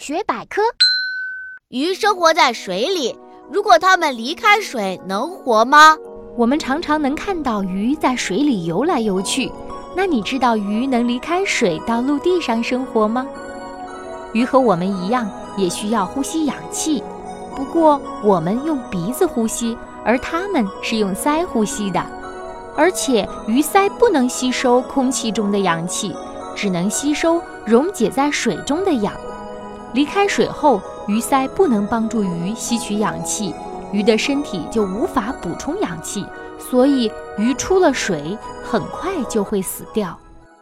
学百科：鱼生活在水里，如果它们离开水，能活吗？我们常常能看到鱼在水里游来游去。那你知道鱼能离开水到陆地上生活吗？鱼和我们一样，也需要呼吸氧气，不过我们用鼻子呼吸，而它们是用鳃呼吸的。而且鱼鳃不能吸收空气中的氧气，只能吸收溶解在水中的氧。离开水后，鱼鳃不能帮助鱼吸取氧气，鱼的身体就无法补充氧气。所以，鱼出了水，很快就会死掉。